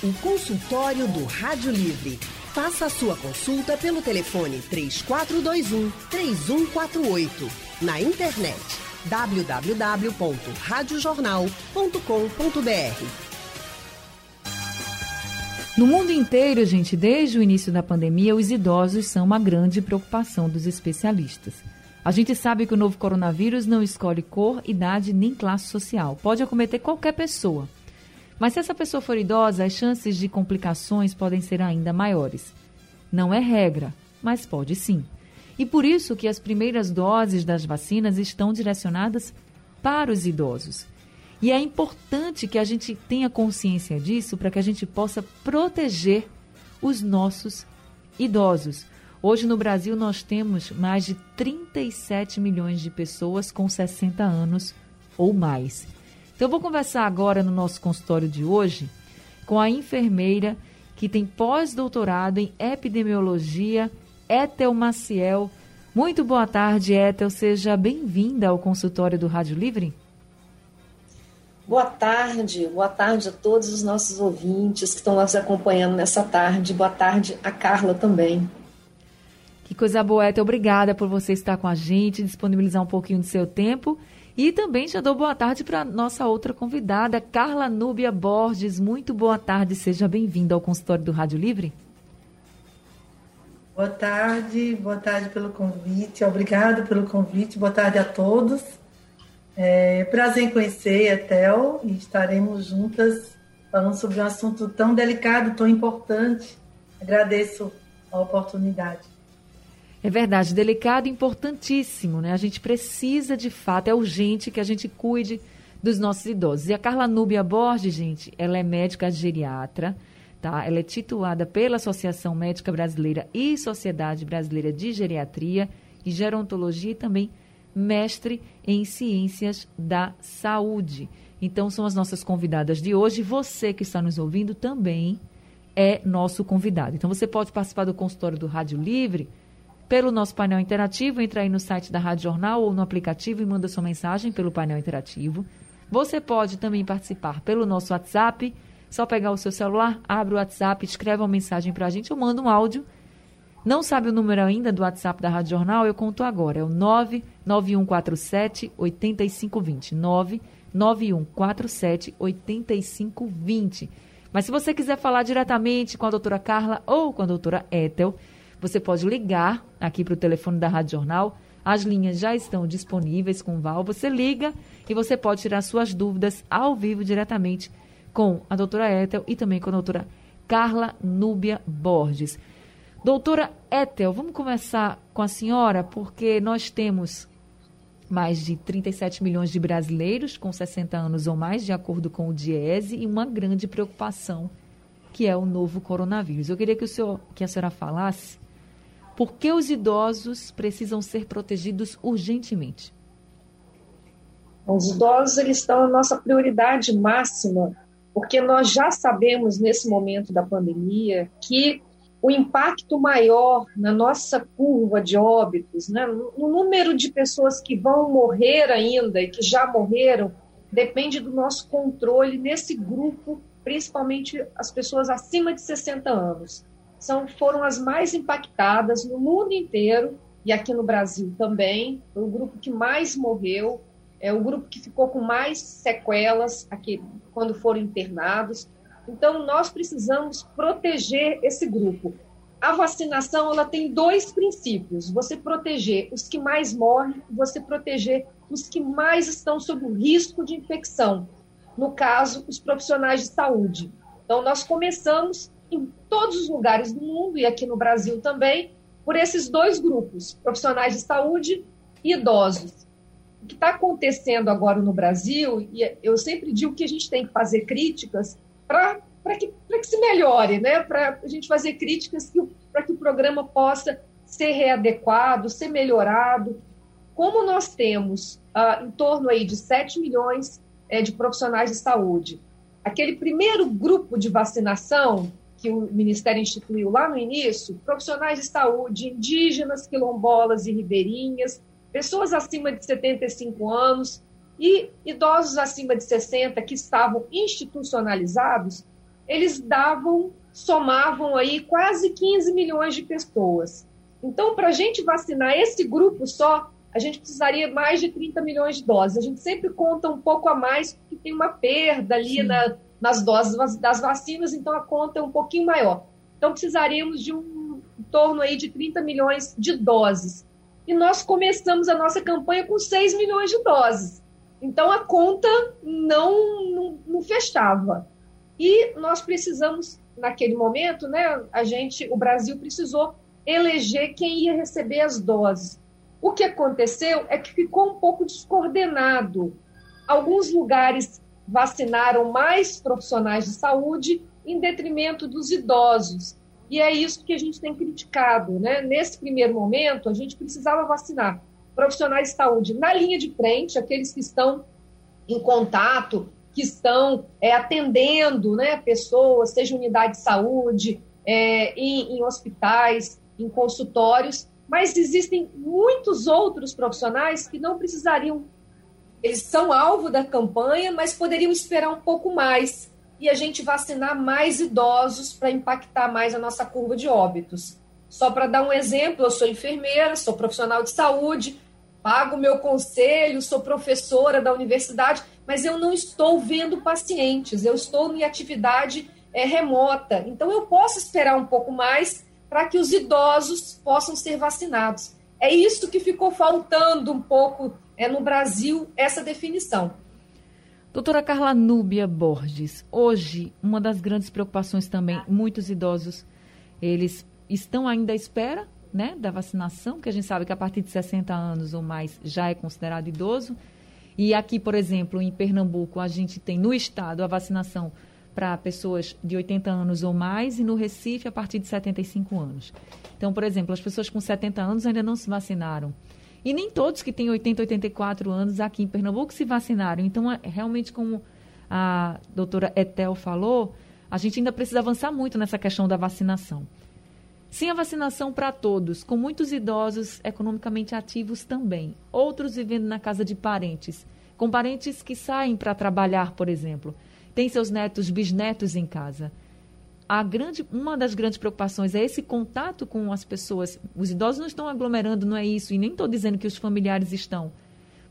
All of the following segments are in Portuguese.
O consultório do Rádio Livre. Faça a sua consulta pelo telefone 3421 3148. Na internet www.radiojornal.com.br. No mundo inteiro, gente, desde o início da pandemia, os idosos são uma grande preocupação dos especialistas. A gente sabe que o novo coronavírus não escolhe cor, idade nem classe social. Pode acometer qualquer pessoa. Mas se essa pessoa for idosa, as chances de complicações podem ser ainda maiores. Não é regra, mas pode sim. E por isso que as primeiras doses das vacinas estão direcionadas para os idosos. E é importante que a gente tenha consciência disso para que a gente possa proteger os nossos idosos. Hoje no Brasil nós temos mais de 37 milhões de pessoas com 60 anos ou mais. Então eu vou conversar agora no nosso consultório de hoje com a enfermeira que tem pós-doutorado em epidemiologia, Ethel Maciel. Muito boa tarde, Ethel. Seja bem-vinda ao consultório do Rádio Livre. Boa tarde, boa tarde a todos os nossos ouvintes que estão nos acompanhando nessa tarde. Boa tarde a Carla também. Que coisa boa, Ethel. Obrigada por você estar com a gente, disponibilizar um pouquinho do seu tempo e também já dou boa tarde para nossa outra convidada, Carla Núbia Borges. Muito boa tarde, seja bem-vinda ao consultório do Rádio Livre. Boa tarde, boa tarde pelo convite, obrigado pelo convite, boa tarde a todos. É prazer em conhecer a Tel e estaremos juntas falando sobre um assunto tão delicado, tão importante. Agradeço a oportunidade. É verdade, delicado e importantíssimo, né? A gente precisa, de fato, é urgente que a gente cuide dos nossos idosos. E a Carla Núbia Borges, gente, ela é médica geriatra, tá? Ela é titulada pela Associação Médica Brasileira e Sociedade Brasileira de Geriatria e Gerontologia e também mestre em Ciências da Saúde. Então, são as nossas convidadas de hoje. Você que está nos ouvindo também é nosso convidado. Então, você pode participar do consultório do Rádio Livre pelo nosso painel interativo. Entra aí no site da Rádio Jornal ou no aplicativo e manda sua mensagem pelo painel interativo. Você pode também participar pelo nosso WhatsApp. Só pegar o seu celular, abre o WhatsApp, escreve uma mensagem para a gente ou manda um áudio. Não sabe o número ainda do WhatsApp da Rádio Jornal? Eu conto agora. É o 99147 8520. 99147 8520. Mas se você quiser falar diretamente com a doutora Carla ou com a doutora Ethel, você pode ligar aqui para o telefone da Rádio Jornal. As linhas já estão disponíveis com o Val. Você liga e você pode tirar suas dúvidas ao vivo diretamente com a doutora Ethel e também com a doutora Carla Núbia Borges. Doutora Ethel, vamos começar com a senhora, porque nós temos mais de 37 milhões de brasileiros com 60 anos ou mais, de acordo com o DIESE, e uma grande preocupação, que é o novo coronavírus. Eu queria que, o senhor, que a senhora falasse por que os idosos precisam ser protegidos urgentemente? Os idosos eles estão na nossa prioridade máxima, porque nós já sabemos nesse momento da pandemia que o impacto maior na nossa curva de óbitos, né, no número de pessoas que vão morrer ainda e que já morreram, depende do nosso controle nesse grupo, principalmente as pessoas acima de 60 anos são, foram as mais impactadas no mundo inteiro e aqui no Brasil também. Foi o grupo que mais morreu, é o grupo que ficou com mais sequelas aqui quando foram internados. Então, nós precisamos proteger esse grupo. A vacinação ela tem dois princípios: você proteger os que mais morrem, você proteger os que mais estão sob o risco de infecção. No caso, os profissionais de saúde. Então, nós começamos em todos os lugares do mundo e aqui no Brasil também, por esses dois grupos, profissionais de saúde e idosos. O que está acontecendo agora no Brasil, e eu sempre digo que a gente tem que fazer críticas para que, que se melhore, né? para a gente fazer críticas para que o programa possa ser readequado, ser melhorado. Como nós temos ah, em torno aí de 7 milhões é, de profissionais de saúde, aquele primeiro grupo de vacinação que o Ministério instituiu lá no início, profissionais de saúde, indígenas, quilombolas e ribeirinhas, pessoas acima de 75 anos e idosos acima de 60 que estavam institucionalizados, eles davam, somavam aí quase 15 milhões de pessoas. Então, para a gente vacinar esse grupo só, a gente precisaria mais de 30 milhões de doses. A gente sempre conta um pouco a mais, porque tem uma perda ali na, nas doses das vacinas, então a conta é um pouquinho maior. Então, precisaríamos de um em torno aí de 30 milhões de doses. E nós começamos a nossa campanha com 6 milhões de doses. Então, a conta não, não, não fechava. E nós precisamos, naquele momento, né, a gente, o Brasil precisou eleger quem ia receber as doses. O que aconteceu é que ficou um pouco descoordenado. Alguns lugares vacinaram mais profissionais de saúde em detrimento dos idosos. E é isso que a gente tem criticado. Né? Nesse primeiro momento, a gente precisava vacinar profissionais de saúde na linha de frente, aqueles que estão em contato, que estão é, atendendo né, pessoas, seja unidade de saúde, é, em, em hospitais, em consultórios, mas existem muitos outros profissionais que não precisariam. Eles são alvo da campanha, mas poderiam esperar um pouco mais e a gente vacinar mais idosos para impactar mais a nossa curva de óbitos. Só para dar um exemplo, eu sou enfermeira, sou profissional de saúde, pago meu conselho, sou professora da universidade, mas eu não estou vendo pacientes, eu estou em atividade é, remota. Então, eu posso esperar um pouco mais para que os idosos possam ser vacinados. É isso que ficou faltando um pouco é, no Brasil, essa definição. Doutora Carla Núbia Borges, hoje, uma das grandes preocupações também, muitos idosos, eles estão ainda à espera né, da vacinação, que a gente sabe que a partir de 60 anos ou mais já é considerado idoso. E aqui, por exemplo, em Pernambuco, a gente tem no estado a vacinação para pessoas de 80 anos ou mais e no Recife a partir de 75 anos. Então, por exemplo, as pessoas com 70 anos ainda não se vacinaram. E nem todos que têm 80, 84 anos aqui em Pernambuco se vacinaram. Então, é, realmente, como a doutora Etel falou, a gente ainda precisa avançar muito nessa questão da vacinação. Sem a vacinação para todos, com muitos idosos economicamente ativos também, outros vivendo na casa de parentes, com parentes que saem para trabalhar, por exemplo, têm seus netos, bisnetos em casa a grande, uma das grandes preocupações é esse contato com as pessoas. Os idosos não estão aglomerando, não é isso, e nem estou dizendo que os familiares estão.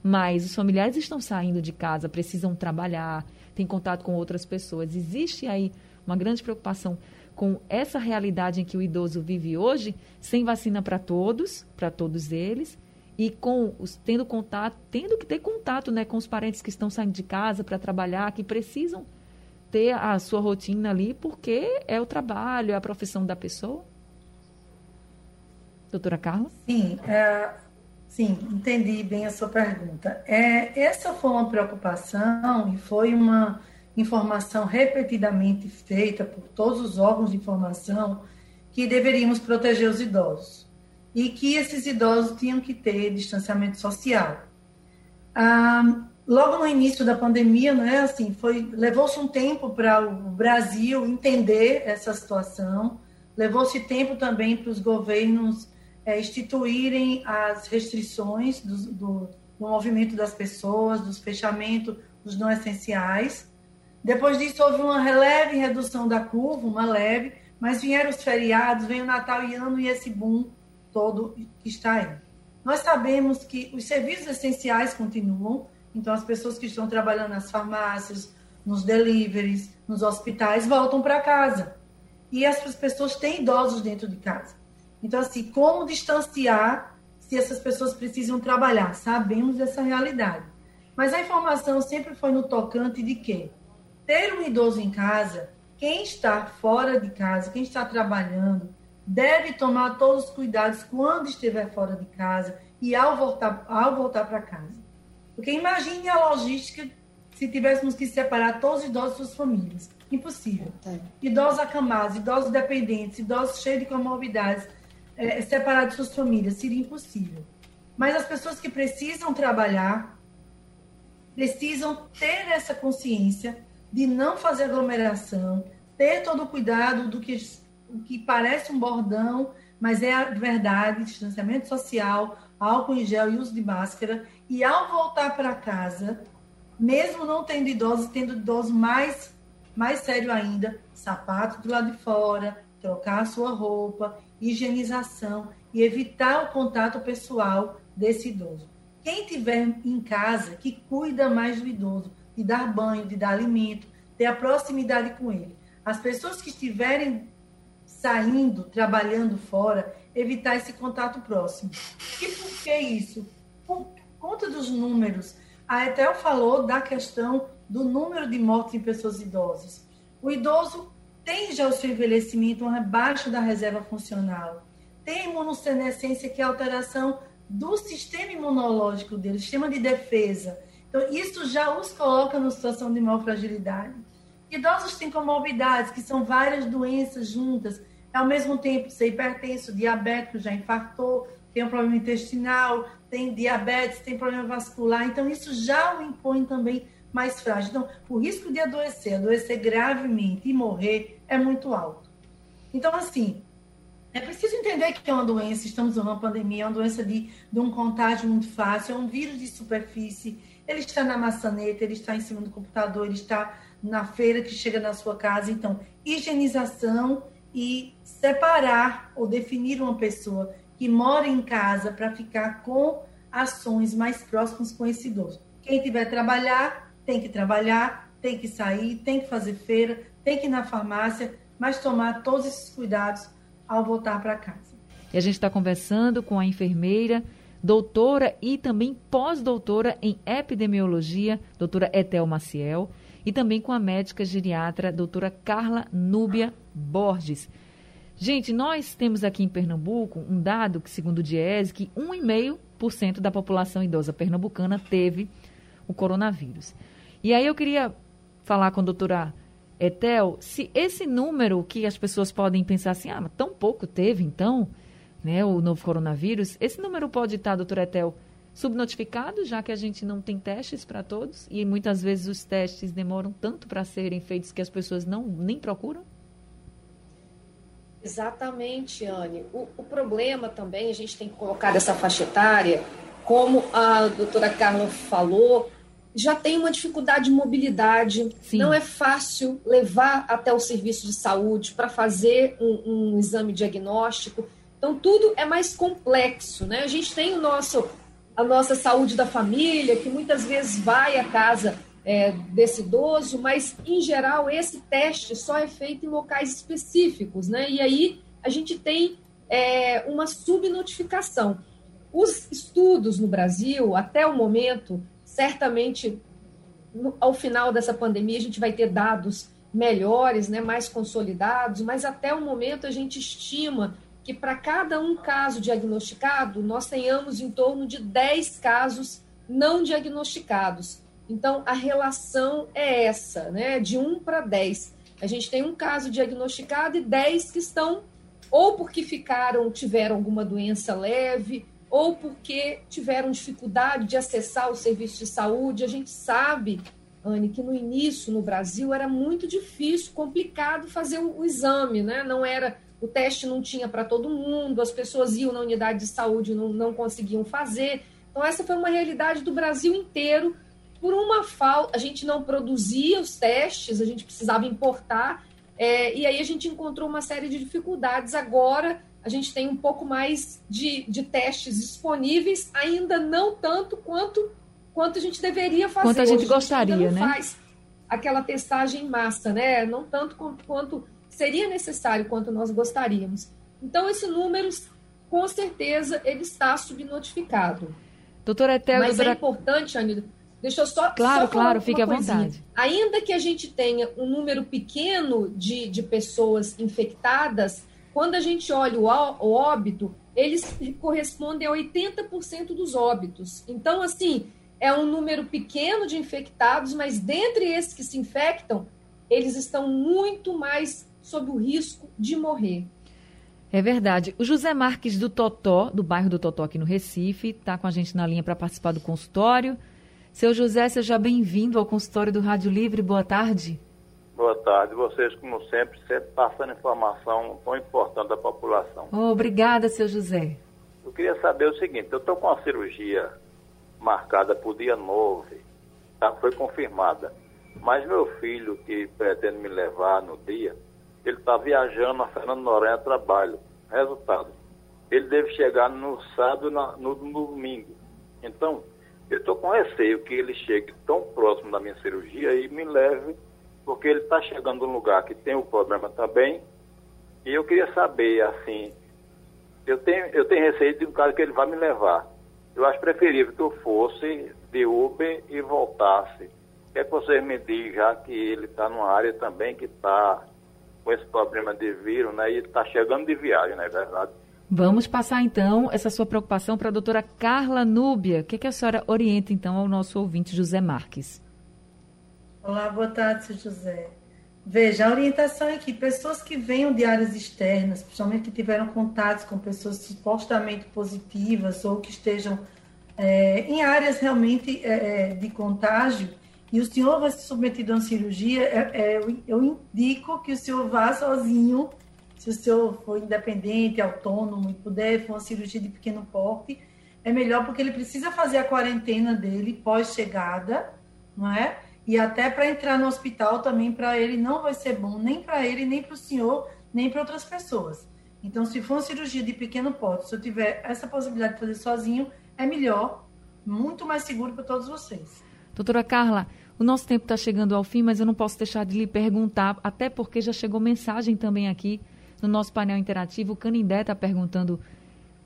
Mas os familiares estão saindo de casa, precisam trabalhar, têm contato com outras pessoas. Existe aí uma grande preocupação com essa realidade em que o idoso vive hoje, sem vacina para todos, para todos eles, e com os, tendo contato, tendo que ter contato né, com os parentes que estão saindo de casa para trabalhar, que precisam ter a sua rotina ali, porque é o trabalho, é a profissão da pessoa? Doutora Carla? Sim, é, sim, entendi bem a sua pergunta. É, essa foi uma preocupação e foi uma informação repetidamente feita por todos os órgãos de informação que deveríamos proteger os idosos e que esses idosos tinham que ter distanciamento social. Ah, logo no início da pandemia, né, assim, foi levou-se um tempo para o Brasil entender essa situação, levou-se tempo também para os governos é, instituírem as restrições do, do, do, movimento das pessoas, dos fechamentos dos não essenciais. Depois disso houve uma leve redução da curva, uma leve, mas vieram os feriados, veio o Natal e Ano e esse boom todo que está aí. Nós sabemos que os serviços essenciais continuam, então, as pessoas que estão trabalhando nas farmácias, nos deliveries, nos hospitais, voltam para casa. E essas pessoas têm idosos dentro de casa. Então, assim, como distanciar se essas pessoas precisam trabalhar? Sabemos dessa realidade. Mas a informação sempre foi no tocante de que ter um idoso em casa, quem está fora de casa, quem está trabalhando, deve tomar todos os cuidados quando estiver fora de casa e ao voltar, ao voltar para casa. Porque imagine a logística se tivéssemos que separar todos os idosos das suas famílias. Impossível. É. Idosos acamados, idosos dependentes, idosos cheios de comorbidades, é, separados de suas famílias, seria impossível. Mas as pessoas que precisam trabalhar precisam ter essa consciência de não fazer aglomeração, ter todo o cuidado do que, o que parece um bordão, mas é a verdade, distanciamento social, álcool em gel e uso de máscara, e ao voltar para casa, mesmo não tendo idosos, tendo idosos mais mais sério ainda, sapato do lado de fora, trocar a sua roupa, higienização e evitar o contato pessoal desse idoso. Quem tiver em casa, que cuida mais do idoso, de dar banho, de dar alimento, ter a proximidade com ele. As pessoas que estiverem saindo, trabalhando fora, evitar esse contato próximo. E por que isso? Por conta dos números. A Etel falou da questão do número de mortes em pessoas idosas. O idoso tem já o seu envelhecimento uma baixa da reserva funcional. Tem imunossenescência, que é a alteração do sistema imunológico dele, sistema de defesa. Então, isso já os coloca numa situação de maior fragilidade. Idosos têm comorbidades, que são várias doenças juntas. Ao mesmo tempo, ser hipertenso, diabético, já infartou, tem um problema intestinal, tem diabetes, tem problema vascular. Então, isso já o impõe também mais frágil. Então, o risco de adoecer, adoecer gravemente e morrer é muito alto. Então, assim, é preciso entender que é uma doença, estamos numa pandemia, é uma doença de, de um contágio muito fácil, é um vírus de superfície, ele está na maçaneta, ele está em cima do computador, ele está na feira que chega na sua casa. Então, higienização e separar ou definir uma pessoa que mora em casa para ficar com ações mais próximas com esse idoso. Quem tiver trabalhar, tem que trabalhar, tem que sair, tem que fazer feira, tem que ir na farmácia, mas tomar todos esses cuidados ao voltar para casa. E a gente está conversando com a enfermeira, doutora e também pós-doutora em epidemiologia, doutora Etel Maciel, e também com a médica geriatra, doutora Carla Núbia Borges. Gente, nós temos aqui em Pernambuco um dado que, segundo o Diese, que 1,5% da população idosa pernambucana teve o coronavírus. E aí eu queria falar com a doutora Etel, se esse número que as pessoas podem pensar assim, ah, mas tão pouco teve então, né, o novo coronavírus, esse número pode estar, doutora Etel, subnotificado, já que a gente não tem testes para todos e muitas vezes os testes demoram tanto para serem feitos que as pessoas não nem procuram? Exatamente, Anne. O, o problema também, a gente tem que colocar essa faixa etária, como a doutora Carla falou, já tem uma dificuldade de mobilidade, Sim. não é fácil levar até o serviço de saúde para fazer um, um, exame diagnóstico. Então, tudo é mais complexo. Né? A gente tem o nosso, a nossa saúde da família, que muitas vezes vai à casa é, desse idoso, mas, em geral, esse teste só é feito em locais específicos. Né? E aí a gente tem é, uma subnotificação. Os estudos no Brasil, até o momento, certamente no, ao final dessa pandemia a gente vai ter dados melhores, né, mais consolidados, mas até o momento a gente estima que para cada um caso diagnosticado, nós tenhamos em torno de 10 casos não diagnosticados. Então, a relação é essa, né? De 1 para 10. A gente tem um caso diagnosticado e 10 que estão ou porque ficaram, tiveram alguma doença leve, ou porque tiveram dificuldade de acessar o serviço de saúde. A gente sabe, Anne, que no início no Brasil era muito difícil, complicado fazer o, exame, né? Não era o teste não tinha para todo mundo, as pessoas iam na unidade de saúde e não, não conseguiam fazer. Então, essa foi uma realidade do Brasil inteiro. Por uma falta, a gente não produzia os testes, a gente precisava importar, é, e aí a gente encontrou uma série de dificuldades. Agora, a gente tem um pouco mais de, de testes disponíveis, ainda não tanto quanto, quanto a gente deveria fazer. Quanto a gente Hoje, gostaria, a gente não né? faz aquela testagem em massa, né? Não tanto quanto seria necessário, quanto nós gostaríamos. Então, esse número, com certeza, ele está subnotificado. Doutora Etel, Mas doutora... é importante, Anida, deixa eu só Claro, só claro, fique à vontade. Ainda que a gente tenha um número pequeno de, de pessoas infectadas, quando a gente olha o, o óbito, eles correspondem a 80% dos óbitos. Então, assim, é um número pequeno de infectados, mas dentre esses que se infectam, eles estão muito mais sob o risco de morrer. É verdade. O José Marques do Totó, do bairro do Totó aqui no Recife, está com a gente na linha para participar do consultório. Seu José, seja bem-vindo ao consultório do Rádio Livre. Boa tarde. Boa tarde. Vocês, como sempre, sempre passando informação tão importante da população. Oh, obrigada, seu José. Eu queria saber o seguinte, eu estou com uma cirurgia marcada para o dia 9, tá? foi confirmada. Mas meu filho, que pretende me levar no dia, ele está viajando a Fernando Noronha a trabalho. Resultado, ele deve chegar no sábado, no, no domingo. Então, eu estou com receio que ele chegue tão próximo da minha cirurgia e me leve, porque ele está chegando num lugar que tem o problema também. E eu queria saber, assim, eu tenho, eu tenho receio de um caso que ele vai me levar. Eu acho preferível que eu fosse de Uber e voltasse. É que vocês me dizem, já que ele está numa área também que está com esse problema de vírus, né? E está chegando de viagem, não é verdade? Vamos passar então essa sua preocupação para a doutora Carla Núbia. O que, é que a senhora orienta então ao nosso ouvinte José Marques? Olá, boa tarde, José. Veja, a orientação é que pessoas que venham de áreas externas, principalmente que tiveram contatos com pessoas supostamente positivas ou que estejam é, em áreas realmente é de contágio, e o senhor vai ser submetido a uma cirurgia, é, é, eu, indico que o senhor vá sozinho se o senhor for independente, autônomo e puder, for uma cirurgia de pequeno porte, é melhor porque ele precisa fazer a quarentena dele pós-chegada, não é? E até para entrar no hospital também, para ele não vai ser bom, nem para ele, nem para o senhor, nem para outras pessoas. Então, se for uma cirurgia de pequeno porte, se eu tiver essa possibilidade de fazer sozinho, é melhor, muito mais seguro para todos vocês. Doutora Carla, o nosso tempo está chegando ao fim, mas eu não posso deixar de lhe perguntar, até porque já chegou mensagem também aqui no nosso painel interativo, o Canindé está perguntando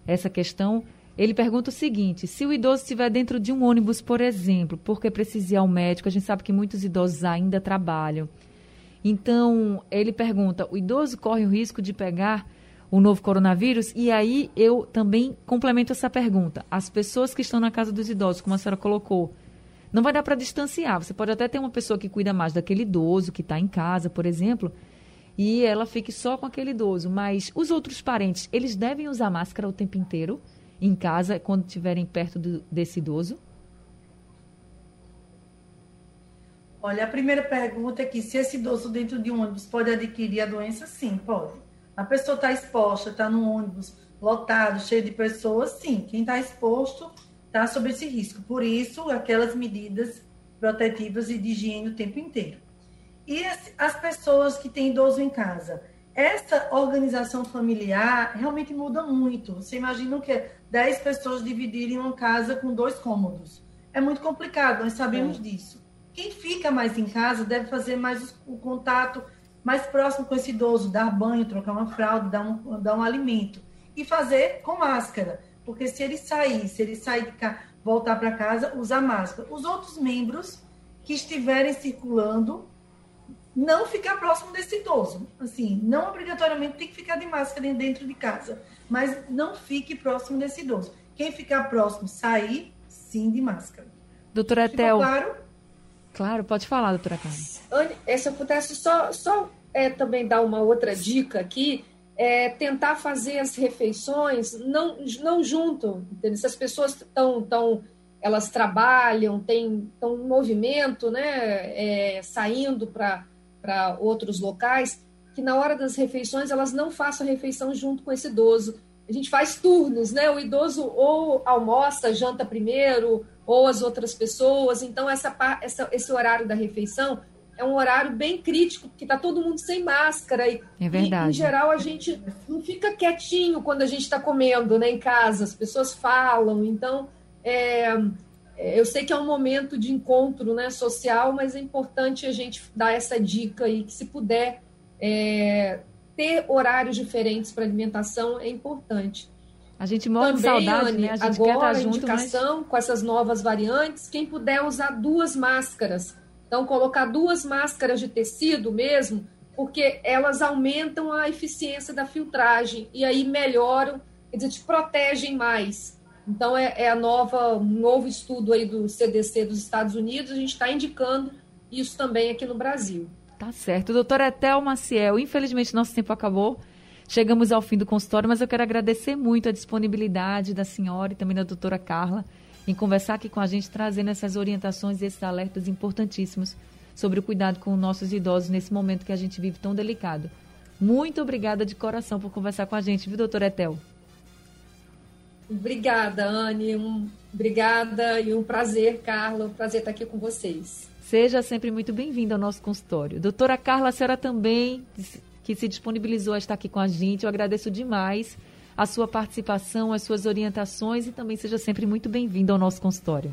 essa questão. Ele pergunta o seguinte: se o idoso estiver dentro de um ônibus, por exemplo, porque precisa ir ao médico, a gente sabe que muitos idosos ainda trabalham. Então, ele pergunta: o idoso corre o risco de pegar o novo coronavírus? E aí eu também complemento essa pergunta. As pessoas que estão na casa dos idosos, como a senhora colocou, não vai dar para distanciar. Você pode até ter uma pessoa que cuida mais daquele idoso que está em casa, por exemplo, e ela fique só com aquele idoso. Mas os outros parentes, eles devem usar máscara o tempo inteiro em casa quando estiverem perto do, desse idoso? Olha, a primeira pergunta é que se esse idoso dentro de um ônibus pode adquirir a doença, sim, pode. A pessoa está exposta, está num ônibus lotado, cheio de pessoas, sim. Quem está exposto está sob esse risco. Por isso, aquelas medidas protetivas e de higiene o tempo inteiro. E as, as pessoas que têm idoso em casa? Essa organização familiar realmente muda muito. Você imagina o que 10 pessoas dividirem uma casa com dois cômodos. É muito complicado, nós sabemos é. disso. Quem fica mais em casa deve fazer mais o contato mais próximo com esse idoso, dar banho, trocar uma fralda, dar um, dar um alimento. E fazer com máscara. Porque se ele sair, se ele sair de cá, voltar para casa, usar máscara. Os outros membros que estiverem circulando não ficar próximo desse idoso. Assim, não obrigatoriamente tem que ficar de máscara dentro de casa, mas não fique próximo desse idoso. Quem ficar próximo, sair, sim, de máscara. Doutora Etel. Claro? Claro, pode falar, doutora Carla. Se eu pudesse só, só é, também dar uma outra dica aqui, é tentar fazer as refeições não, não junto. Entendeu? Se as pessoas estão tão, elas trabalham, têm em movimento, né, é, saindo para outros locais, que na hora das refeições elas não façam a refeição junto com esse idoso. A gente faz turnos, né? O idoso ou almoça, janta primeiro, ou as outras pessoas. Então, essa, essa, esse horário da refeição é um horário bem crítico, porque está todo mundo sem máscara. E, é verdade. E, em geral, a gente não fica quietinho quando a gente está comendo né, em casa, as pessoas falam. Então, é, é, eu sei que é um momento de encontro né, social, mas é importante a gente dar essa dica aí, que se puder é, ter horários diferentes para alimentação, é importante. A gente morre de saudade, Anne, né? A gente agora, quer estar junto, indicação mas... com essas novas variantes, quem puder usar duas máscaras. Então, colocar duas máscaras de tecido mesmo, porque elas aumentam a eficiência da filtragem e aí melhoram, quer dizer, te protegem mais. Então, é, é a nova, um novo estudo aí do CDC dos Estados Unidos, a gente está indicando isso também aqui no Brasil. Tá certo. Doutora Etel Maciel, infelizmente nosso tempo acabou. Chegamos ao fim do consultório, mas eu quero agradecer muito a disponibilidade da senhora e também da doutora Carla em conversar aqui com a gente, trazendo essas orientações e esses alertas importantíssimos sobre o cuidado com nossos idosos nesse momento que a gente vive tão delicado. Muito obrigada de coração por conversar com a gente, viu, doutora Etel? Obrigada, Anne. Um, obrigada e um prazer, Carla. Um prazer estar aqui com vocês. Seja sempre muito bem-vinda ao nosso consultório. Doutora Carla, a senhora também que se disponibilizou a estar aqui com a gente. Eu agradeço demais a sua participação, as suas orientações e também seja sempre muito bem-vinda ao nosso consultório.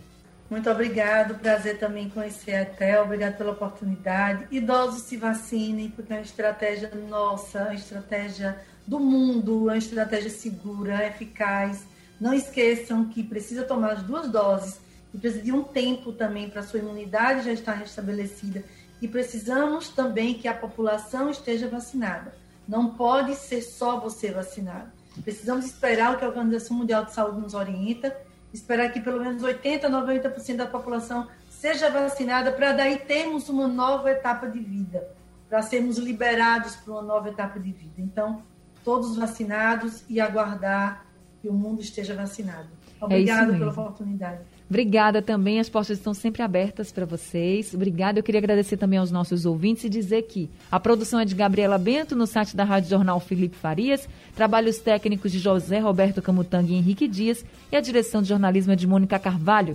Muito obrigado, prazer também conhecer a Tel, obrigado pela oportunidade. Idosos se vacinem, porque é uma estratégia nossa, uma estratégia do mundo, uma estratégia segura, eficaz. Não esqueçam que precisa tomar as duas doses e precisa de um tempo também para a sua imunidade já estar restabelecida. E precisamos também que a população esteja vacinada. Não pode ser só você vacinado. Precisamos esperar o que a Organização Mundial de Saúde nos orienta, esperar que pelo menos 80, 90% da população seja vacinada para daí termos uma nova etapa de vida, para sermos liberados para uma nova etapa de vida. Então, todos vacinados e aguardar que o mundo esteja vacinado. É Obrigada é pela oportunidade. Obrigada também, as portas estão sempre abertas para vocês. Obrigada. Eu queria agradecer também aos nossos ouvintes e dizer que a produção é de Gabriela Bento, no site da Rádio Jornal Felipe Farias, trabalhos técnicos de José Roberto Camutanga e Henrique Dias e a direção de jornalismo é de Mônica Carvalho.